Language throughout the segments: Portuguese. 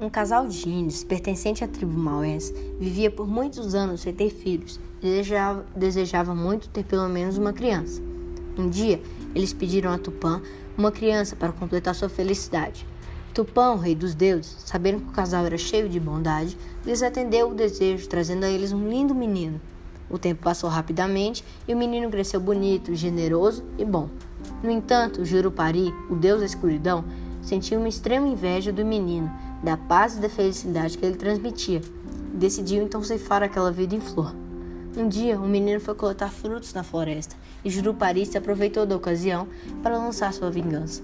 Um casal de índios, pertencente à tribo maués, vivia por muitos anos sem ter filhos e desejava, desejava muito ter pelo menos uma criança. Um dia, eles pediram a Tupã uma criança para completar sua felicidade. Tupã, o rei dos deuses, sabendo que o casal era cheio de bondade, lhes atendeu o desejo, trazendo a eles um lindo menino. O tempo passou rapidamente e o menino cresceu bonito, generoso e bom. No entanto, Jurupari, o deus da escuridão, sentiu uma extrema inveja do menino da paz e da felicidade que ele transmitia. Decidiu então ceifar aquela vida em flor. Um dia, o um menino foi coletar frutos na floresta e Jurupari se aproveitou da ocasião para lançar sua vingança.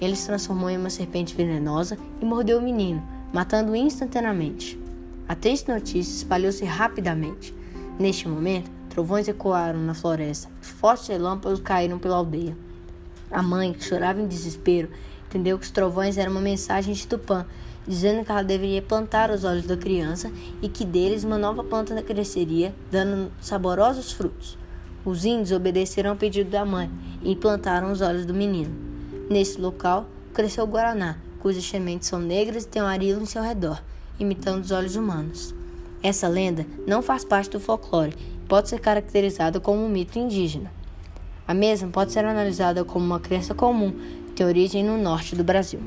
Ele se transformou em uma serpente venenosa e mordeu o menino, matando-o instantaneamente. A triste notícia espalhou-se rapidamente. Neste momento, trovões ecoaram na floresta e fortes relâmpagos caíram pela aldeia. A mãe, que chorava em desespero, entendeu que os trovões eram uma mensagem de Tupã dizendo que ela deveria plantar os olhos da criança e que deles uma nova planta cresceria, dando saborosos frutos. Os índios obedeceram ao pedido da mãe e plantaram os olhos do menino. Nesse local cresceu o guaraná, cujas sementes são negras e têm um arilo em seu redor, imitando os olhos humanos. Essa lenda não faz parte do folclore e pode ser caracterizada como um mito indígena. A mesma pode ser analisada como uma crença comum, tem origem no norte do Brasil.